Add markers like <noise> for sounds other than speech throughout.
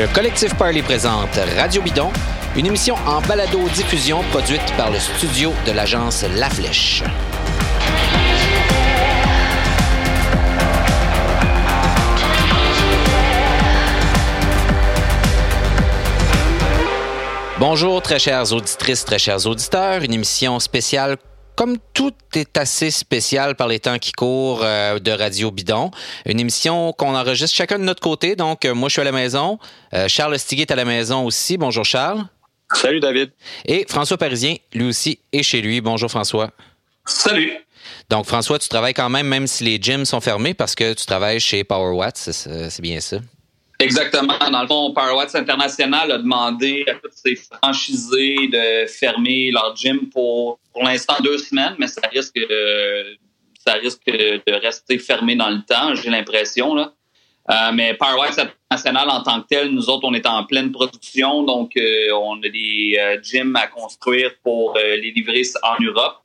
Le collectif Parley présente Radio Bidon, une émission en balado-diffusion produite par le studio de l'agence La Flèche. Bonjour très chères auditrices, très chers auditeurs, une émission spéciale comme tout est assez spécial par les temps qui courent euh, de Radio Bidon, une émission qu'on enregistre chacun de notre côté. Donc, euh, moi, je suis à la maison. Euh, Charles Stiguet est à la maison aussi. Bonjour, Charles. Salut, David. Et François Parisien, lui aussi, est chez lui. Bonjour, François. Salut. Donc, François, tu travailles quand même, même si les gyms sont fermés, parce que tu travailles chez Power Watts, c'est bien ça? Exactement. Dans le fond, PowerWatts International a demandé à tous ses franchisés de fermer leur gym pour, pour l'instant deux semaines, mais ça risque, ça risque de rester fermé dans le temps, j'ai l'impression. Là. Euh, mais PowerWatts International en tant que tel, nous autres, on est en pleine production, donc euh, on a des euh, gyms à construire pour les livrer en Europe.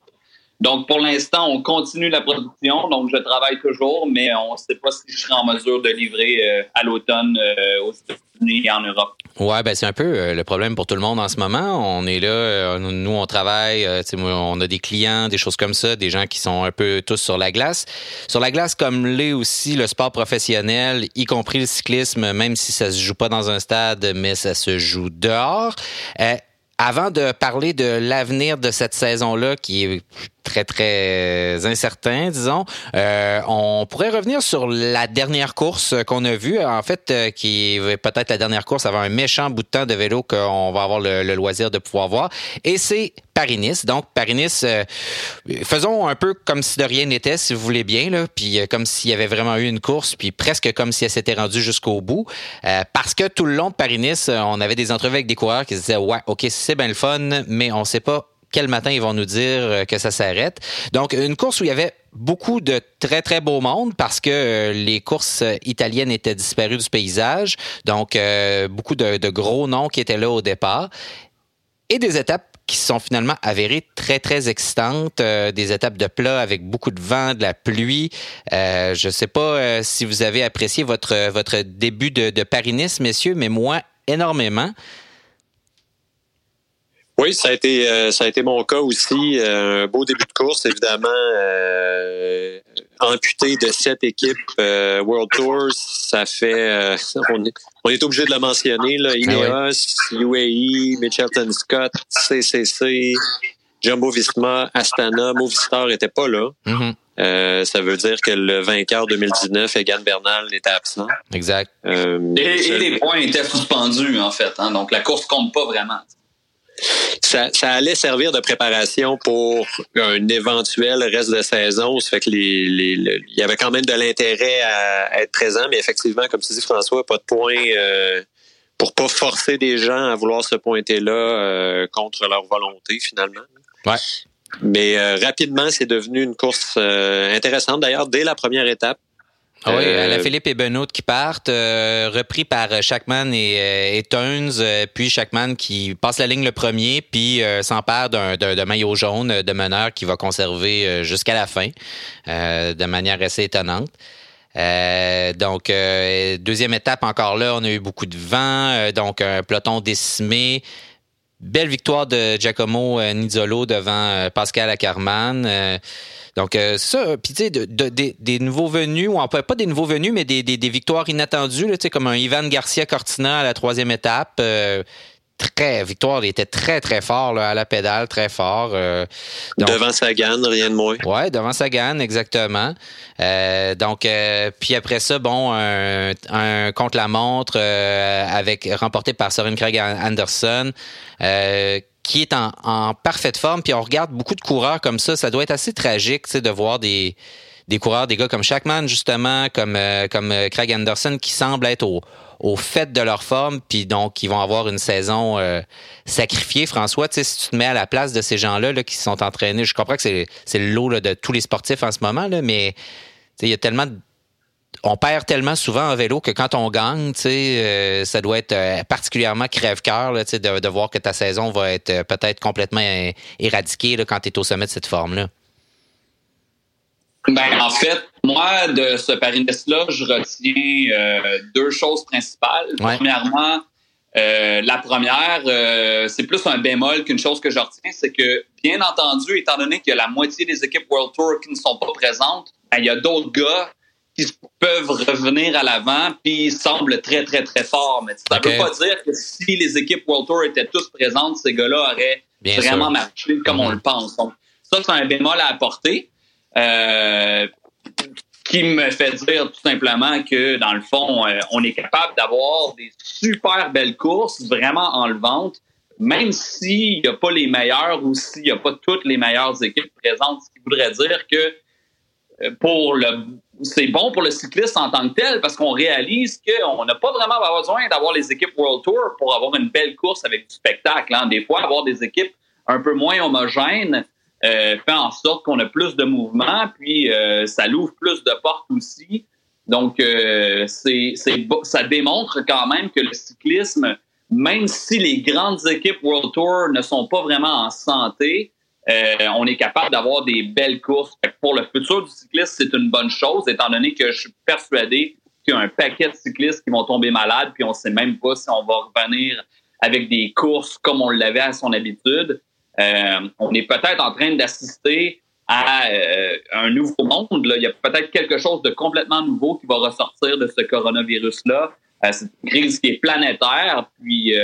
Donc, pour l'instant, on continue la production. Donc, je travaille toujours, mais on ne sait pas si je serai en mesure de livrer euh, à l'automne euh, aux États-Unis et en Europe. Ouais, ben c'est un peu euh, le problème pour tout le monde en ce moment. On est là, nous on travaille, on a des clients, des choses comme ça, des gens qui sont un peu tous sur la glace. Sur la glace, comme l'est aussi le sport professionnel, y compris le cyclisme, même si ça se joue pas dans un stade, mais ça se joue dehors. Avant de parler de l'avenir de cette saison-là, qui est très, très incertain, disons, euh, on pourrait revenir sur la dernière course qu'on a vue, en fait, euh, qui est peut-être la dernière course avant un méchant bout de temps de vélo qu'on va avoir le, loisir de pouvoir voir. Et c'est Paris-Nice. Donc, Paris-Nice, euh, faisons un peu comme si de rien n'était, si vous voulez bien, là, puis comme s'il y avait vraiment eu une course, puis presque comme si elle s'était rendue jusqu'au bout. parce que tout le long de Paris-Nice, on avait des entrevues avec des coureurs qui se disaient, ouais, OK, c'est bien le fun, mais on sait pas quel matin ils vont nous dire euh, que ça s'arrête. Donc, une course où il y avait beaucoup de très, très beau monde parce que euh, les courses italiennes étaient disparues du paysage. Donc, euh, beaucoup de, gros noms qui étaient là au départ. Et des étapes qui sont finalement avérées très, très excitantes. des étapes de plat avec beaucoup de vent, de la pluie. je ne sais pas si vous avez apprécié votre, votre début de, de Paris-Nice, messieurs, mais moi, énormément. Oui, ça a été euh, ça a été mon cas aussi. Euh, un beau début de course, évidemment, euh, amputé de sept équipes World Tour. Ça fait on est, on est obligé de le mentionner là. Ah Ineos, UAE, Mitchelton Scott, CCC, Jumbo Visma, Astana, Movistar n'était pas là. Mm-hmm. ça veut dire que le vainqueur 2019, Egan Bernal, était absent. Exact. et, les points étaient suspendus, en fait. Hein, donc, la course compte pas vraiment ça, allait servir de préparation pour un éventuel reste de saison. Ça fait que les, les, il y avait quand même de l'intérêt à, être présent, mais effectivement, comme tu dis, François, pas de point euh, pour pas forcer des gens à vouloir se pointer là euh, contre leur volonté, finalement. Ouais. Mais euh, rapidement, c'est devenu une course intéressante. D'ailleurs, dès la première étape, ah oui, euh, Philippe et Benoît qui partent, euh, repris par Shackman et, euh, et puis Shackman qui passe la ligne le premier, puis s'empare d'un maillot jaune de meneur qui va conserver jusqu'à la fin, de manière assez étonnante. donc, deuxième étape encore là, on a eu beaucoup de vent, donc un peloton décimé. Belle victoire de Giacomo Nizzolo devant Pascal Ackermann. Donc, euh, ça, puis tu sais, des nouveaux venus, ou pas des nouveaux venus, mais des, victoires inattendues, là, comme un Ivan Garcia Cortina à la troisième étape. Euh, très victoire, il était très très fort à la pédale, très fort. Euh, devant Sagan, rien de moins. Ouais, devant Sagan, exactement. donc puis après ça, bon, un, contre la montre avec remporté par Soren Craig Anderson qui est en, parfaite forme. Puis on regarde beaucoup de coureurs comme ça. Ça doit être assez tragique de voir des, des coureurs, des gars comme Shackman, justement, comme, euh, comme euh, Craig Anderson, qui semblent être au, au fait de leur forme, puis donc qui vont avoir une saison euh, sacrifiée. François, si tu te mets à la place de ces gens-là là, qui sont entraînés, je comprends que c'est, le lot de tous les sportifs en ce moment, là, mais il y a tellement de on perd tellement souvent en vélo que quand on gagne, euh, ça doit être euh, particulièrement crève-cœur de, de voir que ta saison va être euh, peut-être complètement éradiquée quand tu es au sommet de cette forme-là. Ben, en fait, Moi, de ce Paris-Nice-là, je retiens deux choses principales. Premièrement, la première, c'est plus un bémol qu'une chose que je retiens, c'est que, bien entendu, étant donné qu'il y a la moitié des équipes World Tour qui ne sont pas présentes, ben, il y a d'autres gars qui peuvent revenir à l'avant, puis ils semblent très, très, très forts. Mais ça ne veut pas dire que si les équipes World Tour étaient tous présentes, ces gars-là auraient vraiment marché comme on mhm. le pense. Donc, ça, c'est un bémol à apporter. Euh, qui me fait dire tout simplement que, dans le fond, euh, on est capable d'avoir des super belles courses vraiment enlevantes, même s'il n'y a pas les meilleurs ou s'il n'y a pas toutes les meilleures équipes présentes, ce qui voudrait dire que euh, pour le c'est bon pour le cycliste en tant que tel parce qu'on réalise qu'on n'a pas vraiment besoin d'avoir les équipes World Tour pour avoir une belle course avec du spectacle. Hein. Des fois, avoir des équipes un peu moins homogènes, euh, fait en sorte qu'on a plus de mouvement, puis euh, ça l'ouvre plus de portes aussi. Donc, euh, c'est, ça démontre quand même que le cyclisme, même si les grandes équipes World Tour ne sont pas vraiment en santé, on est capable d'avoir des belles courses. pour le futur du cycliste, c'est une bonne chose, étant donné que je suis persuadé qu'il y a un paquet de cyclistes qui vont tomber malades, puis on ne sait même pas si on va revenir avec des courses comme on l'avait à son habitude. Euh, on est peut-être en train d'assister à euh, un nouveau monde. Là. Il y a peut-être quelque chose de complètement nouveau qui va ressortir de ce coronavirus-là. Euh, c'est une crise qui est planétaire, puis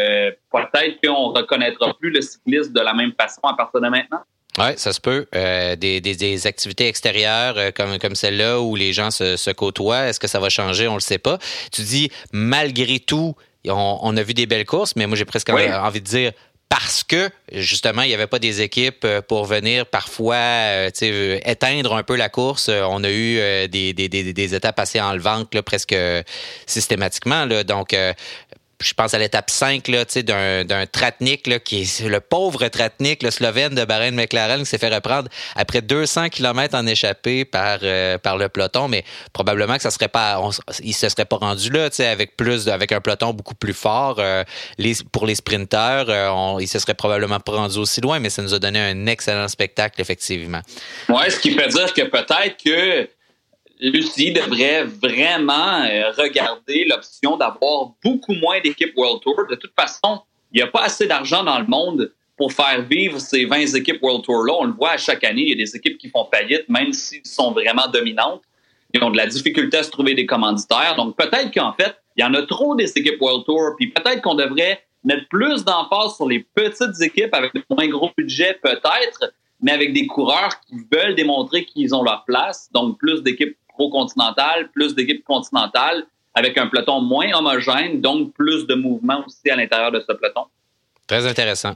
peut-être qu'on ne reconnaîtra plus le cycliste de la même façon à partir de maintenant. Oui, ça se peut. des, des, activités extérieures comme, comme celle-là où les gens se, se côtoient, est-ce que ça va changer? On ne le sait pas. Tu dis, malgré tout, on, a vu des belles courses, mais moi, j'ai presque envie de dire, parce que justement, il n'y avait pas des équipes euh, pour venir parfois euh, euh, éteindre un peu la course. On a eu des, des, des, des étapes assez enlevantes là, presque systématiquement. Là. Donc, je pense à l'étape 5 d'un, d'un Tratnik, là, qui est le pauvre Tratnik, le Slovène de Bahrain McLaren, qui s'est fait reprendre après 200 km en échappée par, euh, par le peloton, mais probablement que ça serait pas, il se serait pas rendu là, avec plus, avec un peloton beaucoup plus fort. Euh, pour les sprinteurs, euh, on, il se serait probablement pas rendu aussi loin, mais ça nous a donné un excellent spectacle, effectivement. Ouais, ce qui fait dire que peut-être que Lucie devrait vraiment euh, regarder l'option d'avoir beaucoup moins d'équipes World Tour. De toute façon, il n'y a pas assez d'argent dans le monde pour faire vivre ces 20 équipes World Tour-là. On le voit à chaque année, il y a des équipes qui font faillite, même s'ils sont vraiment dominantes. Ils ont de la difficulté à se trouver des commanditaires. Donc peut-être qu'en fait, il y en a trop des équipes World Tour, puis peut-être qu'on devrait mettre plus d'emphase sur les petites équipes avec un moins gros budget, peut-être, mais avec des coureurs qui veulent démontrer qu'ils ont leur place. Donc plus d'équipes pro-continental, plus d'équipes continentales, avec un peloton moins homogène, donc plus de mouvement aussi à l'intérieur de ce peloton. Très intéressant.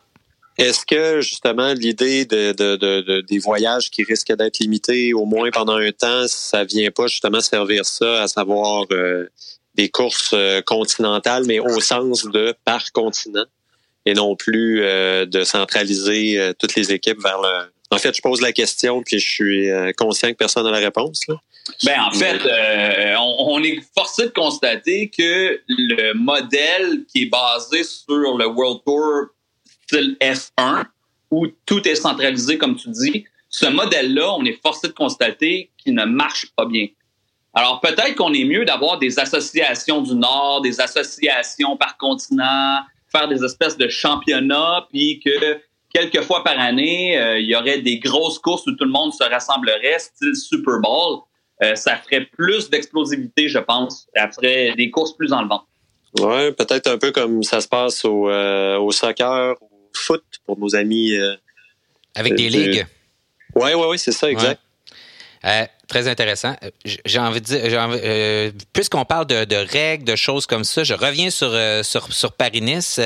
Est-ce que justement l'idée de, des voyages qui risquent d'être limités au moins pendant un temps, ça vient pas justement servir ça, à savoir euh, des courses euh, continentales, mais au sens de par continent, et non plus euh, de centraliser toutes les équipes vers le. En fait, je pose la question puis je suis conscient que personne n'a la réponse. Là. Ben, en fait, euh, on, est forcé de constater que le modèle qui est basé sur le World Tour style F1, où tout est centralisé, comme tu dis, ce modèle-là, on est forcé de constater qu'il ne marche pas bien. Alors, peut-être qu'on est mieux d'avoir des associations du Nord, des associations par continent, faire des espèces de championnats, puis que quelques fois par année, euh, il y aurait des grosses courses où tout le monde se rassemblerait, style Super Bowl. Euh, ça ferait plus d'explosivité, je pense. Ça ferait des courses plus en vent. Oui, peut-être un peu comme ça se passe au, euh, au soccer, au foot pour nos amis. Euh, Avec des ligues. Oui, oui, oui, c'est ça, exact. très intéressant. J'ai envie de dire, puisqu'on parle de, de, règles, de choses comme ça, je reviens sur, sur, sur Paris-Nice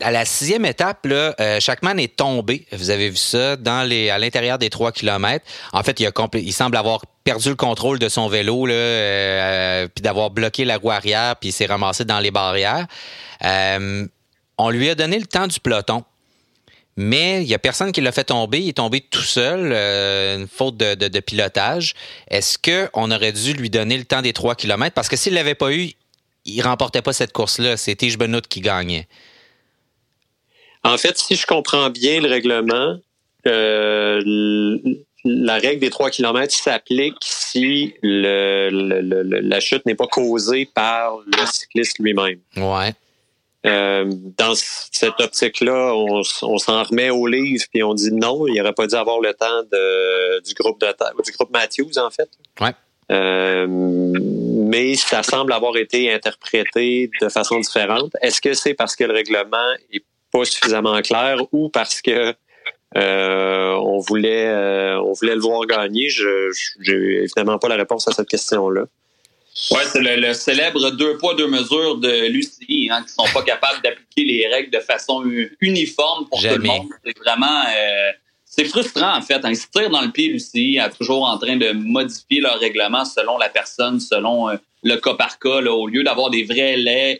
à la sixième étape, là, euh, est tombé. Vous avez vu ça dans les, à l'intérieur des trois kilomètres. En fait, il, semble avoir perdu le contrôle de son vélo, euh, puis d'avoir bloqué la roue arrière, puis il s'est ramassé dans les barrières. Euh, on lui a donné le temps du peloton. Mais il y a personne qui l'a fait tomber. Il est tombé tout seul, euh, une faute de, pilotage. Est-ce qu'on aurait dû lui donner le temps des trois kilomètres? Parce que s'il l'avait pas eu, il remportait pas cette course-là. C'était Benoît qui gagnait. En fait, si je comprends bien le règlement, euh, la règle des 3 km s'applique si le, la chute n'est pas causée par le cycliste lui-même. Ouais. Euh, dans cette optique-là, on, s'en remet au livre puis on dit non, il n'aurait pas dû avoir le temps de, du groupe de du groupe Matthews en fait. Ouais. Euh, mais ça semble avoir été interprété de façon différente. Est-ce que c'est parce que le règlement est pas suffisamment clair ou parce que euh, on voulait on voulait le voir gagner Je j'ai évidemment pas la réponse à cette question-là. Oui, c'est le, célèbre deux poids, deux mesures de l'UCI, hein, qui sont pas capables d'appliquer les règles de façon uniforme pour tout le monde. C'est vraiment... Euh, c'est frustrant, en fait. Hein. Ils se tirent dans le pied, l'UCI, toujours en train de modifier leur règlement selon la personne, selon euh, le cas par cas, là, au lieu d'avoir des vrais,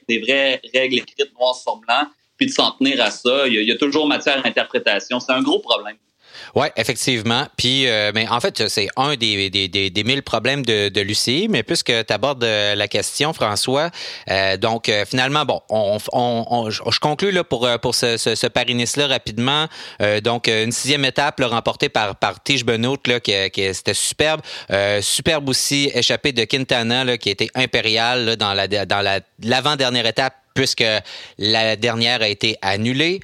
des vraies règles écrites noir sur blanc, puis de s'en tenir à ça. Il y, a, toujours matière à interprétation. C'est un gros problème. Oui, effectivement. Puis, euh, mais en fait, c'est un des, des, des, mille problèmes de, de l'UCI, mais puisque tu abordes euh, la question, François, euh, donc finalement, bon, on, on, je conclue là, pour, pour ce, ce, ce Paris-Nice-là rapidement. donc, une sixième étape là, remportée par, par Tige Benoît, là, qui, qui c'était superbe. superbe aussi, échappée de Quintana, là, qui était impérial là, dans la dans la l'avant-dernière étape, puisque la dernière a été annulée.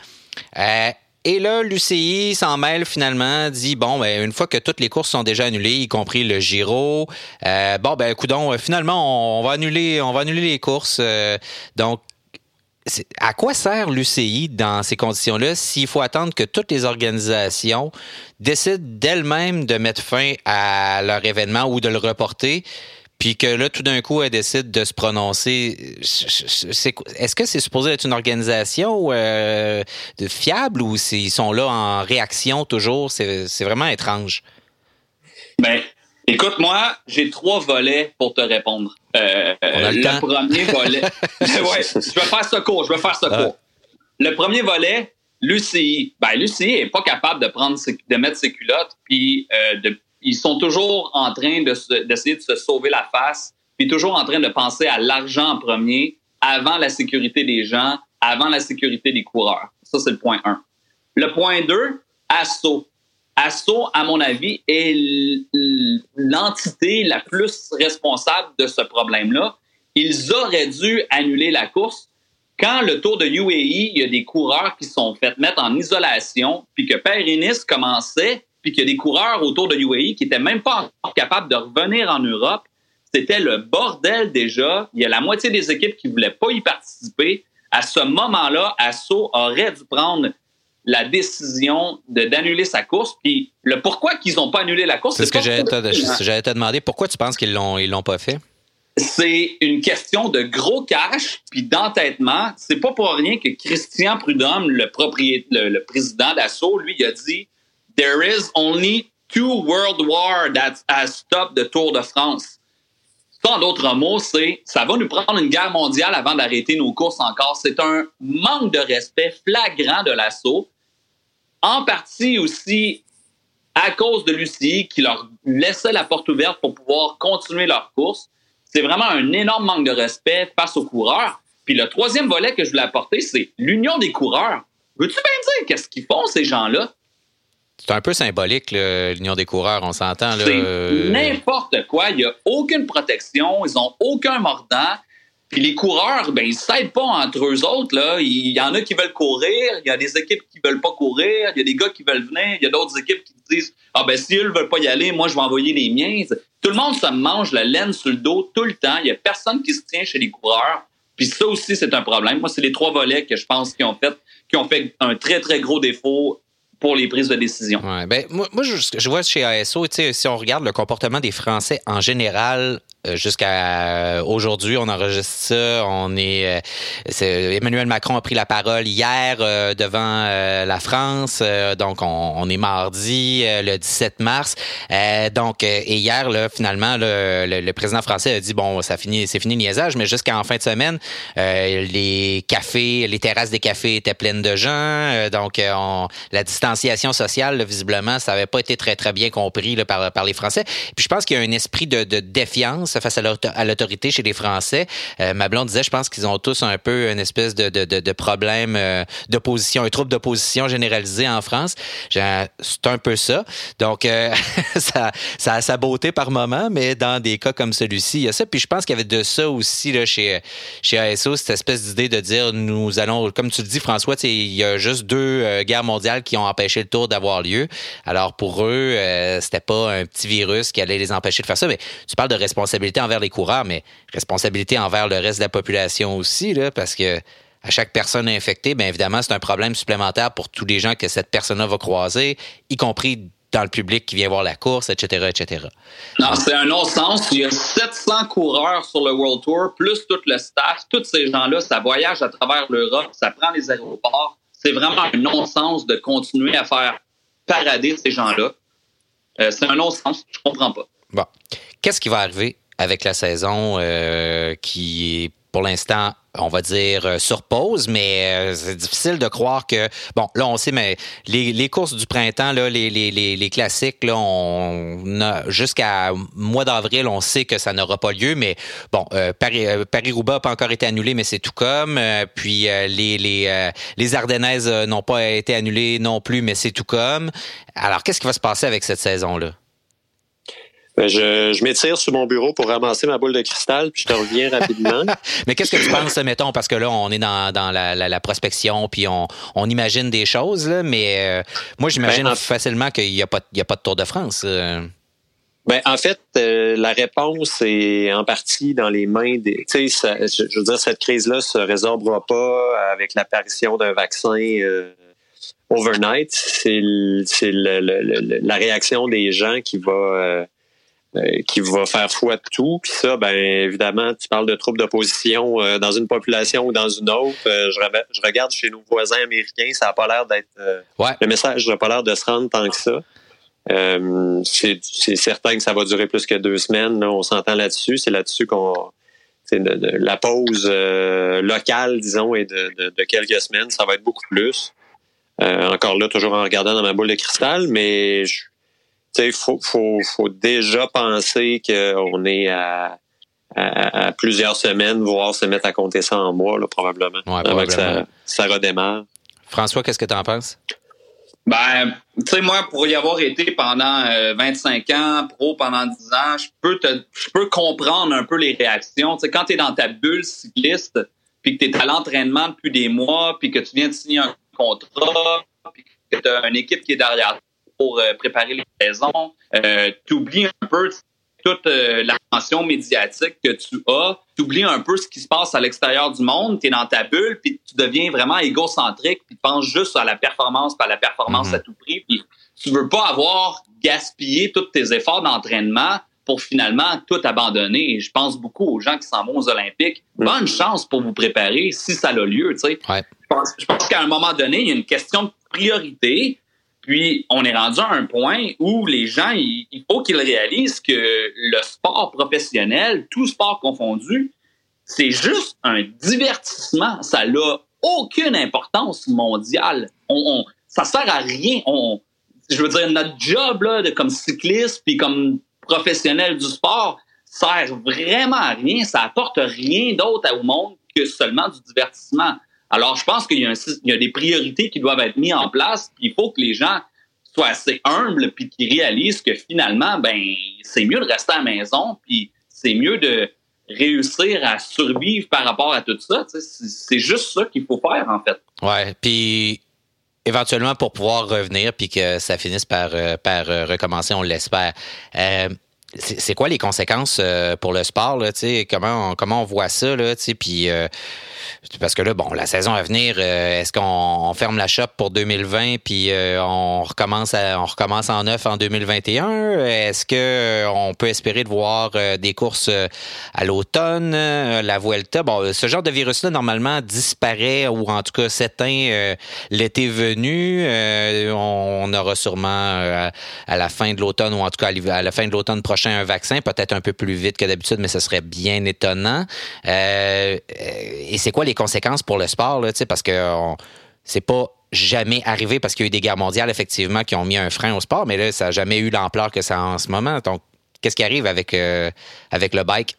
Euh, et là, l'UCI s'en mêle finalement, dit bon, ben, une fois que toutes les courses sont déjà annulées, y compris le Giro, euh, bon, ben, coudon, finalement, on, va annuler, on va annuler les courses. Euh, donc, à quoi sert l'UCI dans ces conditions-là s'il faut attendre que toutes les organisations décident d'elles-mêmes de mettre fin à leur événement ou de le reporter? Puis que là, tout d'un coup, elle décide de se prononcer. Est-ce que c'est supposé être une organisation euh, de fiable ou ils sont là en réaction toujours? C'est vraiment étrange. Ben, écoute, moi, j'ai trois volets pour te répondre. Euh, le, le premier <laughs> volet. <laughs> ouais, je vais faire ce cours, je vais faire ce cours. Le premier volet, l'UCI. Ben, l'UCI est pas capable de prendre de mettre ses culottes puis euh, de ils sont toujours en train d'essayer de, se sauver la face, puis toujours en train de penser à l'argent en premier, avant la sécurité des gens, avant la sécurité des coureurs. Ça, c'est le point 1. Le point 2, ASSO. ASSO, à mon avis, est l'entité la plus responsable de ce problème-là. Ils auraient dû annuler la course. Quand le Tour de UAE, il y a des coureurs qui sont fait mettre en isolation, puis que Périnis commençait, puis qu'il y a des coureurs autour de UAE qui étaient même pas capables de revenir en Europe. C'était le bordel déjà. Il y a la moitié des équipes qui voulaient pas y participer. À ce moment-là, Asso aurait dû prendre la décision d'annuler sa course. Puis le pourquoi qu'ils n'ont pas annulé la course, c'est ce que j'allais te, demander. Pourquoi tu penses qu'ils l'ont ils l'ont pas fait? C'est une question de gros cash puis d'entêtement. C'est pas pour rien que Christian Prudhomme, le propriétaire, le, le président d'Asso, lui, il a dit there is only two world war that has stopped the Tour de France. En d'autres mots, c'est ça va nous prendre une guerre mondiale avant d'arrêter nos courses encore. C'est un manque de respect flagrant de l'assaut, en partie aussi à cause de l'UCI qui leur laissait la porte ouverte pour pouvoir continuer leur course. C'est vraiment un énorme manque de respect face aux coureurs. Puis le troisième volet que je voulais apporter, c'est l'union des coureurs. Veux-tu bien dire qu'est-ce qu'ils font, ces gens-là? C'est un peu symbolique, l'union des coureurs, on s'entend. C'est n'importe quoi. Il n'y a aucune protection. Ils n'ont aucun mordant. Puis les coureurs, ben, ils ne s'aident pas entre eux autres. Là. Il y en a qui veulent courir. Il y a des équipes qui ne veulent pas courir. Il y a des gars qui veulent venir. Il y a d'autres équipes qui disent Ah, ben, si eux ne veulent pas y aller, moi, je vais envoyer les miens. Tout le monde se mange la laine sur le dos tout le temps. Il n'y a personne qui se tient chez les coureurs. Puis ça aussi, c'est un problème. Moi, c'est les trois volets que je pense qui ont fait, qui ont fait un très, très gros défaut pour les prises de décision. Ben, moi, moi je, je, vois chez ASO, si on regarde le comportement des Français en général, jusqu'à aujourd'hui, on enregistre ça. On est, euh, Emmanuel Macron a pris la parole hier euh, devant la France. donc, on, est mardi, le 17 mars. donc, et hier, là, finalement, le, président français a dit bon, ça finit, c'est fini le niaisage, mais jusqu'en fin de semaine, les cafés, les terrasses des cafés étaient pleines de gens. donc, on, la distanciation sociale, visiblement, ça n'avait pas été très très bien compris là, par par les Français. Puis, je pense qu'il y a un esprit de, de défiance face à l'autorité chez les Français. Euh, ma blonde disait, je pense qu'ils ont tous un peu une espèce de, de, de, problème euh, d'opposition, un trouble d'opposition généralisé en France. C'est un peu ça. Donc, euh, <laughs> ça, ça a sa beauté par moment, mais dans des cas comme celui-ci, il y a ça. Puis je pense qu'il y avait de ça aussi là, chez, chez ASO, cette espèce d'idée de dire, nous allons, comme tu le dis, François, il y a juste deux guerres mondiales qui ont empêché le tour d'avoir lieu. Alors, pour eux, c'était pas un petit virus qui allait les empêcher de faire ça. Mais tu parles de responsabilité envers les coureurs, mais responsabilité envers le reste de la population aussi, là, parce que à chaque personne infectée, bien évidemment, c'est un problème supplémentaire pour tous les gens que cette personne-là va croiser, y compris dans le public qui vient voir la course, etc., etc. Non, c'est un non-sens. Il y a 700 coureurs sur le World Tour, plus tout le staff. Tous ces gens-là, ça voyage à travers l'Europe, ça prend les aéroports. C'est vraiment un non-sens de continuer à faire parader ces gens-là. Euh, c'est un non-sens. Je comprends pas. Bon. Qu'est-ce qui va arriver avec la saison euh, qui est pour l'instant, on va dire, euh, sur pause, mais c'est difficile de croire que. Bon, là, on sait, mais les, courses du printemps, là, les, les, classiques, là, on jusqu'à mois d'avril, on sait que ça n'aura pas lieu, mais bon, Paris, Paris-Roubaix n'a pas encore été annulé, mais c'est tout comme. puis les, les, les Ardennaises n'ont pas été annulées non plus, mais c'est tout comme. Alors, qu'est-ce qui va se passer avec cette saison-là? Ben, je, je m'étire sur mon bureau pour ramasser ma boule de cristal, puis je te reviens <laughs> rapidement. Mais qu'est-ce que tu penses, mettons, parce que là, on est dans, dans la, la, prospection, puis on, on, imagine des choses, là, mais euh, moi, j'imagine ben, facilement qu'il n'y a, pas, a pas de Tour de France. Euh. Ben, en fait, euh, la réponse est en partie dans les mains des. Tu sais, je veux dire, cette crise-là se résorbera pas avec l'apparition d'un vaccin overnight. C'est la réaction des gens qui va euh, qui va faire foi de tout. Puis ça, ben évidemment, tu parles de troubles d'opposition euh, dans une population ou dans une autre. Euh, je, je, regarde chez nos voisins américains, ça n'a pas l'air d'être... Le message n'a pas l'air de se rendre tant que ça. c'est certain que ça va durer plus que deux semaines. on s'entend là-dessus. C'est là-dessus qu'on... la pause locale, disons, est de, de, quelques semaines. Ça va être beaucoup plus. encore là, toujours en regardant dans ma boule de cristal, mais je, il faut, faut, faut, déjà penser qu'on est à, à, plusieurs semaines, voire se mettre à compter ça en mois, là, probablement, avant que ça, ça redémarre. François, qu'est-ce que tu en penses? Ben, tu sais, moi, pour y avoir été pendant 25 euh, ans, pro pendant 10 ans, je peux te, je peux comprendre un peu les réactions. Tu sais, quand tu es dans ta bulle cycliste, puis que tu es à l'entraînement depuis des mois, puis que tu viens de signer un contrat, puis que tu as une équipe qui est derrière pour euh, préparer les saisons. Euh, tu oublies un peu toute euh, l'attention médiatique que tu as. Tu oublies un peu ce qui se passe à l'extérieur du monde. Tu es dans ta bulle, puis tu deviens vraiment égocentrique, puis tu penses juste à la performance, pas à la performance mm-hmm. à tout prix. Puis tu veux pas avoir gaspillé tous tes efforts d'entraînement pour finalement tout abandonner. Je pense beaucoup aux gens qui s'en vont aux Olympiques. Mm. Bonne chance pour vous préparer si ça a lieu. Tu Je pense qu'à un moment donné, il y a une question de priorité. Puis, on est rendu à un point où les gens, il, faut qu'ils réalisent que le sport professionnel, tout sport confondu, c'est juste un divertissement. Ça n'a aucune importance mondiale. On, ça sert à rien. On, je veux dire, notre job là, de, comme cycliste puis comme professionnel du sport sert vraiment à rien. Ça apporte rien d'autre au monde que seulement du divertissement. Alors, je pense qu'il y, a des priorités qui doivent être mises en place. il faut que les gens soient assez humbles puis qu'ils réalisent que finalement, ben, c'est mieux de rester à la maison puis c'est mieux de réussir à survivre par rapport à tout ça. C'est juste ça qu'il faut faire, en fait. Ouais, puis éventuellement pour pouvoir revenir puis que ça finisse par, euh, euh, recommencer, on l'espère. Euh, c'est quoi les conséquences pour le sport là, comment on, comment on voit ça là, puis parce que là, bon, la saison à venir, euh, est-ce qu'on ferme la shop pour 2020 puis euh, on recommence on recommence en neuf en 2021 Est-ce que euh, on peut espérer de voir des courses à l'automne, la Vuelta? Bon, ce genre de virus-là normalement disparaît ou en tout cas s'éteint l'été venu. on aura sûrement à la fin de l'automne ou en tout cas à la fin de l'automne prochain un vaccin, peut-être un peu plus vite que d'habitude, mais ce serait bien étonnant. et c'est quoi les conséquences pour le sport, là, parce que c'est pas jamais arrivé parce qu'il y a eu des guerres mondiales, effectivement, qui ont mis un frein au sport, mais là, ça n'a jamais eu l'ampleur que ça a en ce moment. Donc, qu'est-ce qui arrive avec, avec le bike?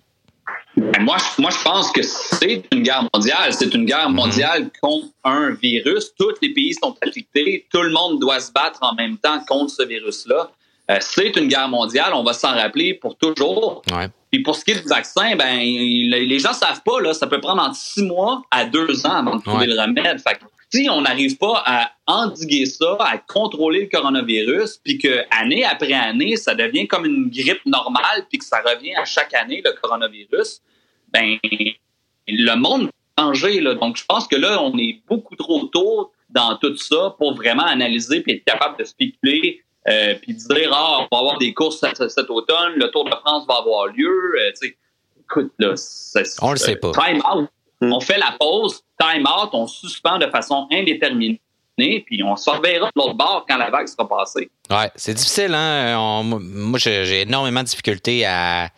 Ben, moi, je, moi, je pense que c'est une guerre mondiale. C'est une guerre mhm. mondiale contre un virus. Tous les pays sont affectés. Tout le monde doit se battre en même temps contre ce virus-là. Euh, c'est une guerre mondiale. On va s'en rappeler pour toujours. Ouais. Puis pour ce qui est du vaccin, ben les gens savent pas là, ça peut prendre entre six mois à deux ans avant de trouver le remède. Fait si on n'arrive pas à endiguer ça, à contrôler le coronavirus, puis que année après année, ça devient comme une grippe normale, puis que ça revient à chaque année le coronavirus, ben le monde va changer. Là. Donc je pense que là, on est beaucoup trop tôt dans tout ça pour vraiment analyser puis être capable de spéculer. Euh, puis dire ah on va avoir des courses cet, automne, le Tour de France va avoir lieu. Euh, écoute là, on le sait pas. Time out. On fait la pause, time out, on suspend de façon indéterminée puis on se reverra de l'autre bord quand la vague sera passée. Ouais, c'est difficile, hein? moi, j'ai énormément de difficultés à,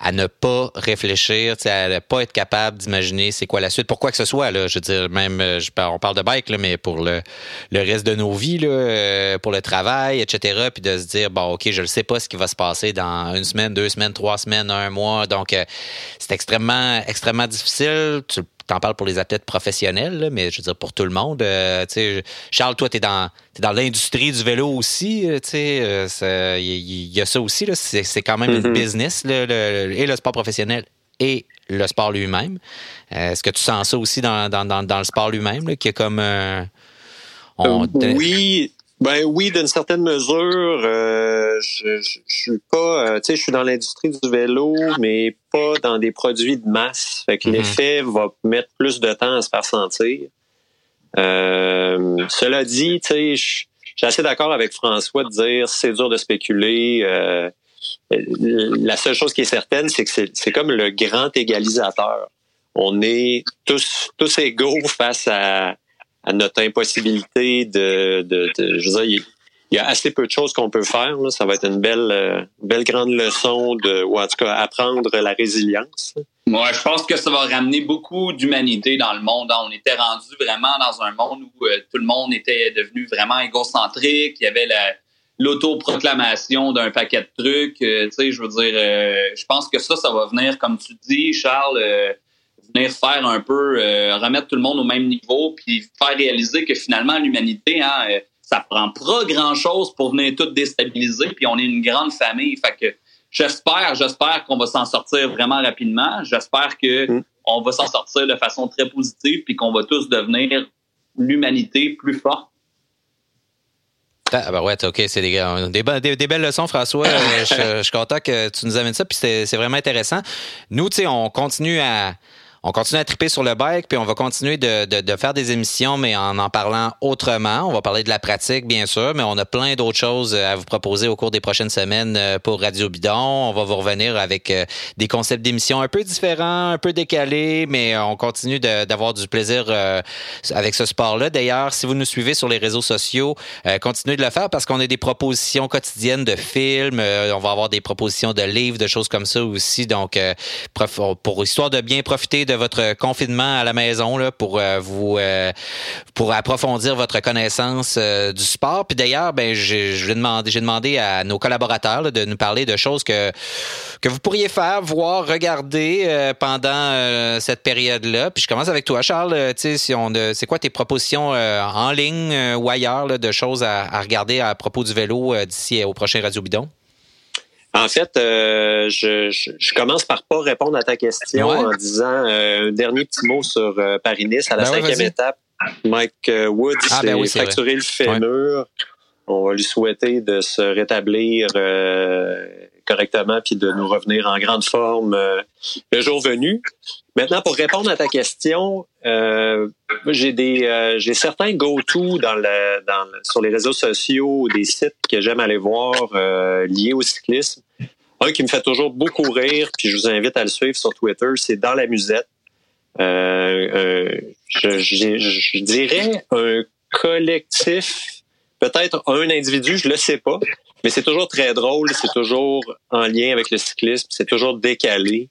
à ne pas réfléchir, à ne pas être capable d'imaginer c'est quoi la suite, pour quoi que ce soit. Là, je veux dire, même, euh, on parle de bike, là, mais pour le, le reste de nos vies, là, euh, pour le travail, etc., puis de se dire, bon, OK, je ne sais pas ce qui va se passer dans une semaine, deux semaines, trois semaines, un mois. Donc, euh, c'est extrêmement, extrêmement difficile. Tu t'en parles pour les athlètes professionnels, mais je veux dire pour tout le monde. Charles, toi, tu es dans, dans l'industrie du vélo aussi. Il euh, y, a ça aussi. C'est quand même une mm-hmm. business, et le sport professionnel et le sport lui-même. Euh, est-ce que tu sens ça aussi dans, dans, le sport lui-même, qui est comme... oui, ben oui, d'une certaine mesure, euh, je, je, suis pas, euh, tu sais, je suis dans l'industrie du vélo, mais pas dans des produits de masse. Fait que mm-hmm. l'effet va mettre plus de temps à se faire sentir. Euh, cela dit, tu sais, je suis assez d'accord avec François de dire c'est dur de spéculer. la seule chose qui est certaine, c'est que c'est comme le grand égalisateur. On est tous tous égaux face à à notre impossibilité de, de, je veux dire, il y a assez peu de choses qu'on peut faire. Ça va être une belle, euh, belle grande leçon de, ou en tout cas, apprendre la résilience. Moi, je pense que ça va ramener beaucoup d'humanité dans le monde. On était rendu vraiment dans un monde où euh, tout le monde était devenu vraiment égocentrique. Il y avait l'autoproclamation d'un paquet de trucs. Euh, tu sais, je veux dire, je pense que ça, ça va venir, comme tu dis, Charles, venir faire un peu, euh, remettre tout le monde au même niveau, puis faire réaliser que finalement, l'humanité, hein, euh, ça prend pas grand-chose pour venir tout déstabiliser, puis on est une grande famille. Fait que j'espère, j'espère qu'on va s'en sortir vraiment rapidement. J'espère que mm. on va s'en sortir de façon très positive, puis qu'on va tous devenir l'humanité plus forte. Ah ben ouais, OK, c'est des, des, des, belles leçons, François. <coughs> je, je, suis content que tu nous amènes ça, puis c'est vraiment intéressant. Nous, tu sais, on continue à, on continue à triper sur le bike, puis on va continuer de, de, faire des émissions, mais en en parlant autrement. On va parler de la pratique, bien sûr, mais on a plein d'autres choses à vous proposer au cours des prochaines semaines euh, pour Radio Bidon. On va vous revenir avec euh, des concepts d'émissions un peu différents, un peu décalés, mais on continue d'avoir du plaisir euh, avec ce sport-là. D'ailleurs, si vous nous suivez sur les réseaux sociaux, continuez de le faire parce qu'on a des propositions quotidiennes de films. on va avoir des propositions de livres, de choses comme ça aussi. Donc, pour histoire de bien profiter de votre confinement à la maison là, pour euh, vous euh, pour approfondir votre connaissance euh, du sport. Puis d'ailleurs, ben j'ai demandé, j'ai demandé à nos collaborateurs de nous parler de choses que que vous pourriez faire, voir, regarder pendant cette période-là. Puis je commence avec toi, Charles. tu si on, c'est quoi tes propositions en ligne ou ailleurs de choses à, regarder à propos du vélo d'ici au prochain Radio Bidon? En fait, euh, je, je, commence par pas répondre à ta question en disant euh, un dernier petit mot sur euh, Paris-Nice à la ben cinquième étape. Mike Woods ah, ben s'est fracturé le fémur. On va lui souhaiter de se rétablir correctement puis de nous revenir en grande forme le jour venu. Maintenant, pour répondre à ta question, euh, j'ai des euh, j'ai certains go-to dans le, dans sur les réseaux sociaux, des sites que j'aime aller voir euh, liés au cyclisme. Un qui me fait toujours beaucoup rire, puis je vous invite à le suivre sur Twitter, c'est dans la musette. Euh, je, je, dirais un collectif, peut-être un individu, je le sais pas, mais c'est toujours très drôle, c'est toujours en lien avec le cyclisme, c'est toujours décalé.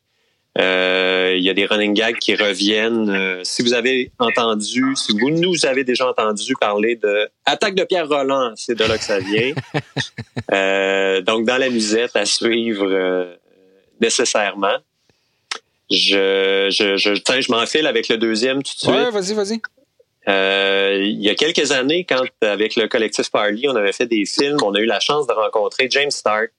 Euh, il y a des running gags qui reviennent. Euh, si vous avez entendu, si vous nous avez déjà entendu parler de attaque de Pierre Roland, c'est de là que ça vient. <laughs> euh, donc dans la musette à suivre euh, nécessairement. Je, je, je, je m'enfile avec le deuxième tout de suite. Ouais, vas-y, vas-y. Euh, il y a quelques années, quand avec le collectif Parley, on avait fait des films, on a eu la chance de rencontrer James Stark,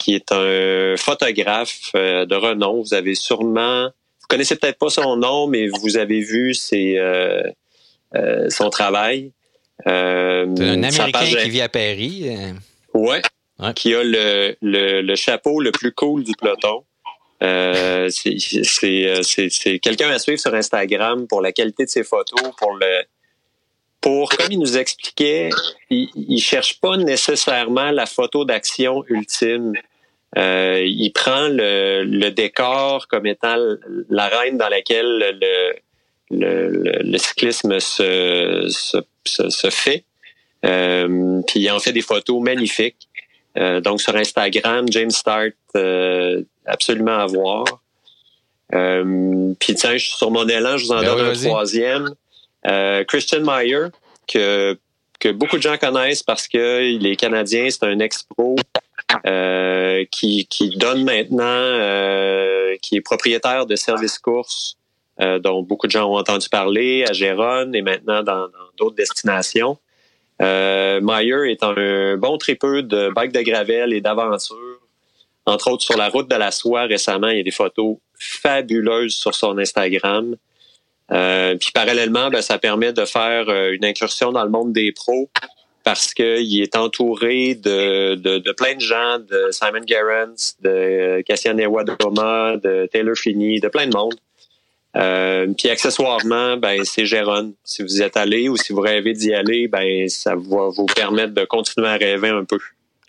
qui est un photographe euh, de renom. Vous avez sûrement, vous connaissez peut-être pas son nom, mais vous avez vu ses, euh, euh son travail. Euh, un Américain qui vit à Paris. Ouais, ouais. Qui a le, le, le, chapeau le plus cool du peloton. C'est quelqu'un à suivre sur Instagram pour la qualité de ses photos, pour le pour comme il nous expliquait, il, il cherche pas nécessairement la photo d'action ultime. Euh, il prend le, le, décor comme étant l'arène dans laquelle le, le, le cyclisme se, se, se, fait. Euh, puis il en fait des photos magnifiques. Euh, donc sur Instagram, James Start, euh, absolument à voir. Euh, puis tiens, je suis sur mon élan, je vous en ben donne un troisième. Euh, Christian Meyer, que, que beaucoup de gens connaissent parce que il est canadien, c'est un ex-pro. Euh, qui, qui donne maintenant, euh, qui est propriétaire de services courses euh, dont beaucoup de gens ont entendu parler à Gérone et maintenant dans d'autres destinations. Euh, Meyer est un bon tripeux de bike de gravel et d'aventure. Entre autres, sur la route de la soie, récemment, il y a des photos fabuleuses sur son Instagram. Euh, puis parallèlement, ben, ça permet de faire une incursion dans le monde des pros parce qu'il est entouré de, de, plein de gens, de Simon Gerrans, de Cassian Ewadoma, de Taylor Finney, de plein de monde. Euh, puis accessoirement, ben c'est Gérone. Si vous y êtes allé ou si vous rêvez d'y aller, ben ça va vous permettre de continuer à rêver un peu.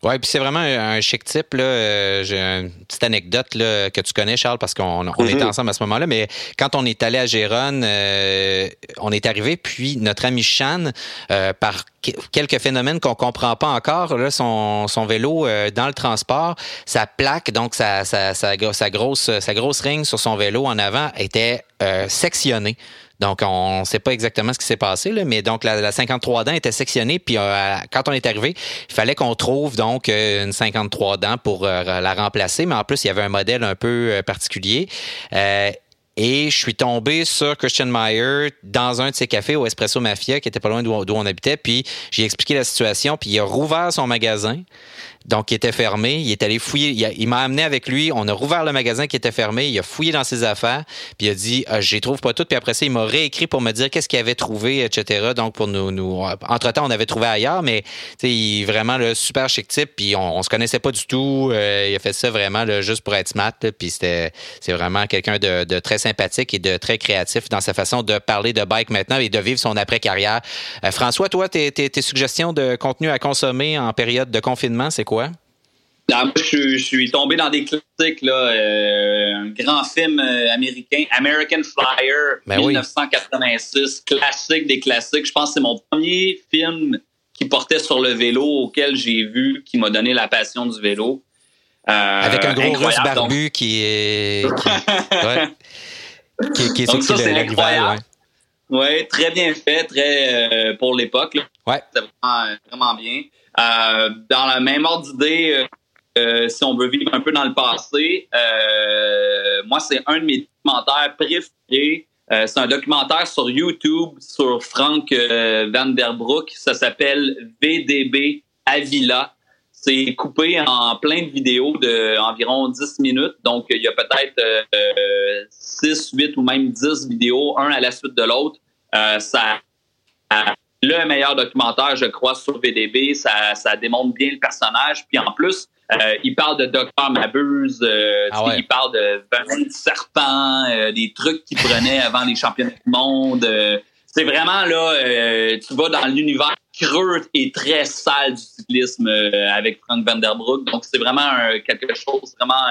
Oui, puis c'est vraiment un chic type. Là. Euh, j'ai une petite anecdote là, que tu connais, Charles, parce qu'on on était mhm. ensemble à ce moment-là. Mais quand on est allé à Gérone, euh, on est arrivé, puis notre ami Chan, euh, par quelques phénomènes qu'on comprend pas encore, là, son, son vélo dans le transport, sa plaque, donc sa, sa, sa, sa, grosse, sa grosse ring sur son vélo en avant était sectionnée. Donc, on ne sait pas exactement ce qui s'est passé, là, mais donc la, 53 dents était sectionnée. Puis euh, quand on est arrivé, il fallait qu'on trouve donc euh, une 53 dents pour euh, la remplacer. Mais en plus, il y avait un modèle un peu particulier. Et je suis tombé sur Christian Meyer dans un de ses cafés au Espresso Mafia, qui était pas loin d'où on habitait. Puis j'ai expliqué la situation, puis il a rouvert son magasin. Donc, il était fermé. Il est allé fouiller. Il, m'a amené avec lui. On a rouvert le magasin qui était fermé. Il a fouillé dans ses affaires. Puis il a dit, ah, les trouve pas toutes. Puis après ça, il m'a réécrit pour me dire qu'est-ce qu'il avait trouvé, etc. Donc, pour nous, nous entre-temps, on avait trouvé ailleurs. Mais, il vraiment le super chic type. Puis on, on se connaissait pas du tout. Euh, il a fait ça vraiment juste pour être smart. puis c'était, c'est vraiment quelqu'un de, très sympathique et de très créatif dans sa façon de parler de bike maintenant et de vivre son après-carrière. Euh, François, toi, tes, tes suggestions de contenu à consommer en période de confinement, c'est quoi? Moi, je, suis tombé dans des classiques, là, euh, un grand film euh, américain, American Flyer, 1986, ben classique des classiques. Je pense que c'est mon premier film qui portait sur le vélo auquel j'ai vu, qui m'a donné la passion du vélo. Euh, Avec un gros russe barbu qui est. Qui, <laughs> qui, qui est donc ça, c'est incroyable. Oui, très bien fait, très pour l'époque. Ouais. C'était vraiment, vraiment, bien. Dans le même ordre d'idée, euh, si on veut vivre un peu dans le passé, euh, moi, c'est un de mes documentaires préférés. Euh, c'est un documentaire sur YouTube sur Frank Vanderbroek. Ça s'appelle VDB Avila. C'est coupé en plein de vidéos de environ 10 minutes. Donc, il y a peut-être 6, 8 ou même 10 vidéos, un à la suite de l'autre. ça le meilleur documentaire, je crois, sur VDB. Ça, ça démontre bien le personnage. Puis en plus, euh, il parle de Docteur Mabuse, euh, ah il parle de venin de serpent, euh, des trucs qu'il prenait <laughs> avant les championnats du monde. c'est vraiment là, tu vas dans l'univers creux et très sale du cyclisme avec Frank Vanderbroek. Donc c'est vraiment quelque chose vraiment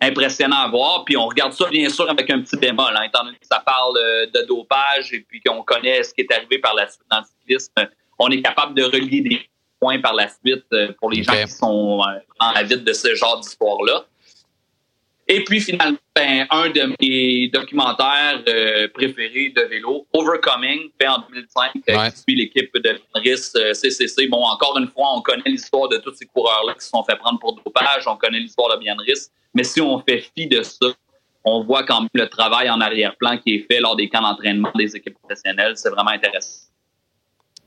impressionnant à voir. Puis on regarde ça bien sûr avec un petit bémol, hein, étant donné que ça parle de dopage et puis qu'on connaît ce qui est arrivé par la suite dans le cyclisme. On est capable de relier des points par la suite euh, pour les gens qui sont euh, en avides de ce genre d'histoire-là. Et puis finalement, ben, un de mes documentaires euh, préférés de vélo, Overcoming, fait en 2005, euh, qui suit l'équipe de RIS CCC. Bon, encore une fois, on connaît l'histoire de tous ces coureurs-là qui se sont fait prendre pour dopage, on connaît l'histoire de Bianris, mais si on fait fi de ça, on voit quand même le travail en arrière-plan qui est fait lors des camps d'entraînement des équipes professionnelles. C'est vraiment intéressant.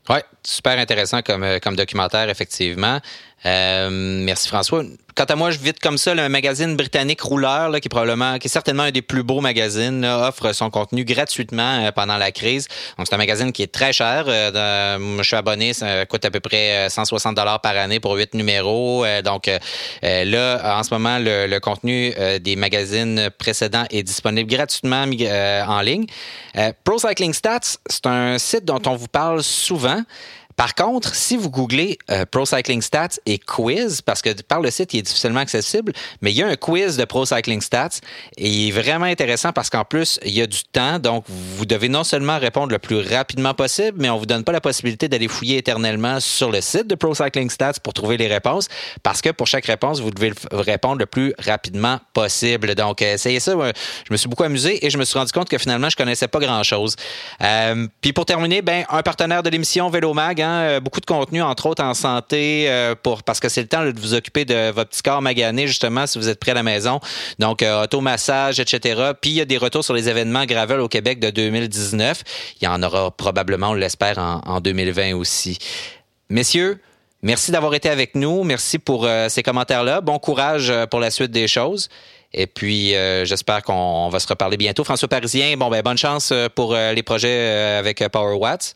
Oui, super intéressant comme, euh, comme documentaire, effectivement. Euh, merci François. Quant à moi, je vite comme ça, le magazine britannique Rouleur, qui est probablement, qui certainement un des plus beaux magazines, offre son contenu gratuitement euh, pendant la crise. Donc c'est un magazine qui est très cher. Euh, je suis abonné, ça coûte à peu près 160 dollars par année pour huit numéros. donc là, en ce moment, le, contenu des magazines précédents est disponible gratuitement en ligne. Pro Cycling Stats, c'est un site dont on vous parle souvent. Par contre, si vous googlez euh, Pro Cycling Stats et quiz, parce que par le site, il est difficilement accessible, mais il y a un quiz de Pro Cycling Stats et il est vraiment intéressant parce qu'en plus, il y a du temps. Donc, vous devez non seulement répondre le plus rapidement possible, mais on vous donne pas la possibilité d'aller fouiller éternellement sur le site de Pro Cycling Stats pour trouver les réponses parce que pour chaque réponse, vous devez répondre le plus rapidement possible. Donc, euh, essayez ça. Je me suis beaucoup amusé et je me suis rendu compte que finalement, je connaissais pas grand-chose. Euh, puis pour terminer, ben, un partenaire de l'émission Vélomag, hein, euh, beaucoup de contenu, entre autres en santé, euh, pour parce que c'est le temps de vous occuper de votre petit corps magané, justement, si vous êtes près à la maison. Donc, euh, automassage, etc. Puis, il y a des retours sur les événements Gravel au Québec de 2019. Il y en aura probablement, on l'espère, en, 2020 aussi. Messieurs, Merci d'avoir été avec nous. Merci pour ces commentaires-là. Bon courage pour la suite des choses. Et puis, j'espère qu'on va se reparler bientôt. François Parisien, bon, ben, bonne chance pour les projets avec Power Watts.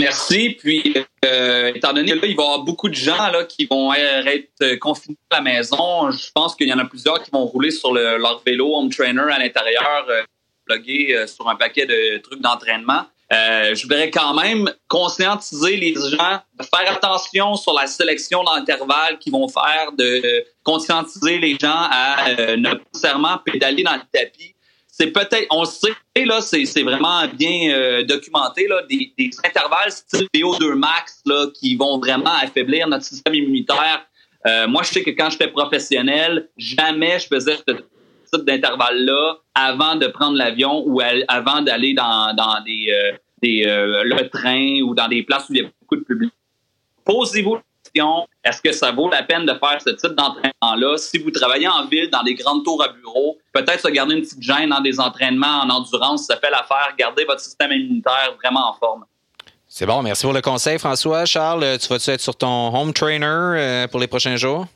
Merci. Puis, euh, étant donné qu'il va y avoir beaucoup de gens là, qui vont être confinés à la maison, je pense qu'il y en a plusieurs qui vont rouler sur leur vélo home trainer à l'intérieur, euh, euh, sur un paquet de trucs d'entraînement. Euh, je voudrais quand même conscientiser les gens faire attention sur la sélection d'intervalles qu'ils vont faire, de conscientiser les gens à ne pas nécessairement pédaler dans le tapis c'est peut-être, on sait, là, c'est vraiment bien euh, documenté, là, des, intervalles style VO2 max là, qui vont vraiment affaiblir notre système immunitaire. Euh, moi, je sais que quand j'étais professionnel, jamais je faisais ce type d'intervalle-là avant de prendre l'avion ou avant d'aller dans, dans des, euh, des le train ou dans des places où il y a beaucoup de public. Posez-vous est-ce que ça vaut la peine de faire ce type d'entraînement-là? Si vous travaillez en ville, dans des grandes tours à bureau, peut-être se garder une petite gêne dans des entraînements en endurance, ça fait l'affaire. Gardez votre système immunitaire vraiment en forme. C'est bon, merci pour le conseil, François. Charles, tu vas-tu être sur ton home trainer euh, pour les prochains jours?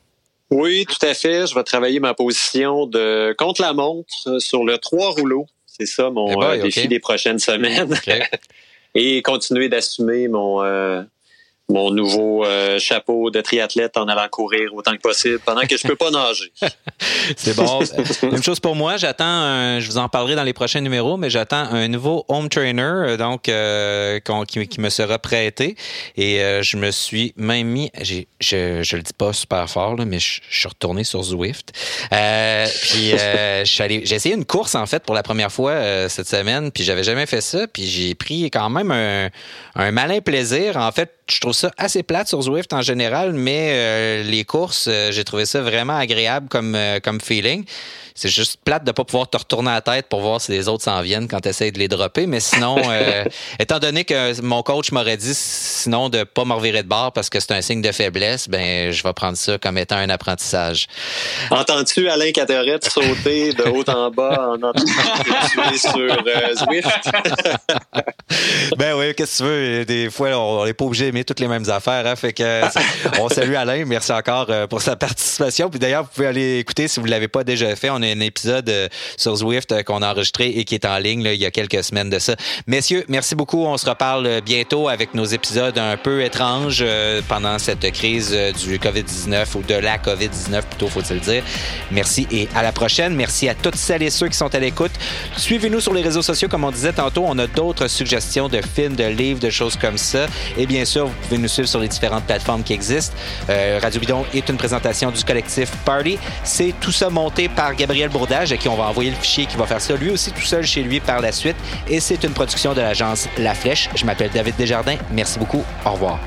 Oui, tout à fait. Je vais travailler ma position de contre la montre euh, sur le trois rouleaux. C'est ça mon eh euh, défi des prochaines <laughs> semaines. Et continuer d'assumer mon, mon nouveau euh, chapeau de triathlète en allant courir autant que possible pendant que je peux pas nager. <laughs> C'est bon. Même chose pour moi. J'attends, je vous en parlerai dans les prochains numéros, mais j'attends un nouveau home trainer, euh, donc euh, qui, me sera prêté. Et je me suis même mis, je, je le dis pas super fort, mais je, suis retourné sur Zwift. puis j'ai essayé une course en fait pour la première fois cette semaine, puis j'avais jamais fait ça, puis j'ai pris quand même un, un malin plaisir. En fait, je trouve ça assez plate sur Zwift en général, mais euh, les courses, euh, j'ai trouvé ça vraiment agréable comme, euh, comme feeling. C'est juste plate de ne pas pouvoir te retourner la tête pour voir si les autres s'en viennent quand tu essaies de les dropper. Mais sinon, <laughs> étant donné que mon coach m'aurait dit sinon de ne pas me revirer de bord parce que c'est un signe de faiblesse, ben je vais prendre ça comme étant un apprentissage. Entends-tu Alain Caterette sauter de haut en bas en <laughs> entendant sur Zwift? <laughs> ben oui, qu'est-ce que tu veux? Des fois, on n'est pas obligé d'aimer toutes les mêmes affaires. Hein, fait que on salue Alain. Merci encore pour sa participation. Puis d'ailleurs, vous pouvez aller écouter si vous ne l'avez pas déjà fait. On a un épisode euh, sur Zwift euh, qu'on a enregistré et qui est en ligne il y a quelques semaines de ça. Messieurs, merci beaucoup. On se reparle euh, bientôt avec nos épisodes un peu étranges pendant cette crise du COVID-19 ou de la COVID-19 plutôt, faut-il dire. Merci et à la prochaine. Merci à toutes celles et ceux qui sont à l'écoute. Suivez-nous sur les réseaux sociaux, comme on disait tantôt. On a d'autres suggestions de films, de livres, de choses comme ça. Et bien sûr, vous pouvez nous suivre sur les différentes plateformes qui existent. Radio Bidon est une présentation du collectif Party. C'est tout ça monté par Gabriel Gabriel Bourdage, à qui on va envoyer le fichier, qui va faire ça lui aussi tout seul chez lui par la suite. Et c'est une production de l'agence La Flèche. Je m'appelle David Desjardins. Merci beaucoup. Au revoir.